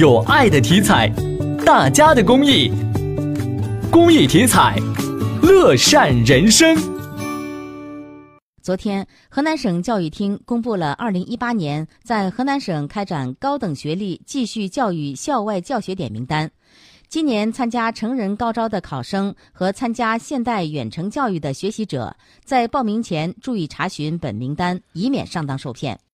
有爱的体彩，大家的公益，公益体彩，乐善人生。昨天，河南省教育厅公布了二零一八年在河南省开展高等学历继续教育校外教学点名单。今年参加成人高招的考生和参加现代远程教育的学习者，在报名前注意查询本名单，以免上当受骗。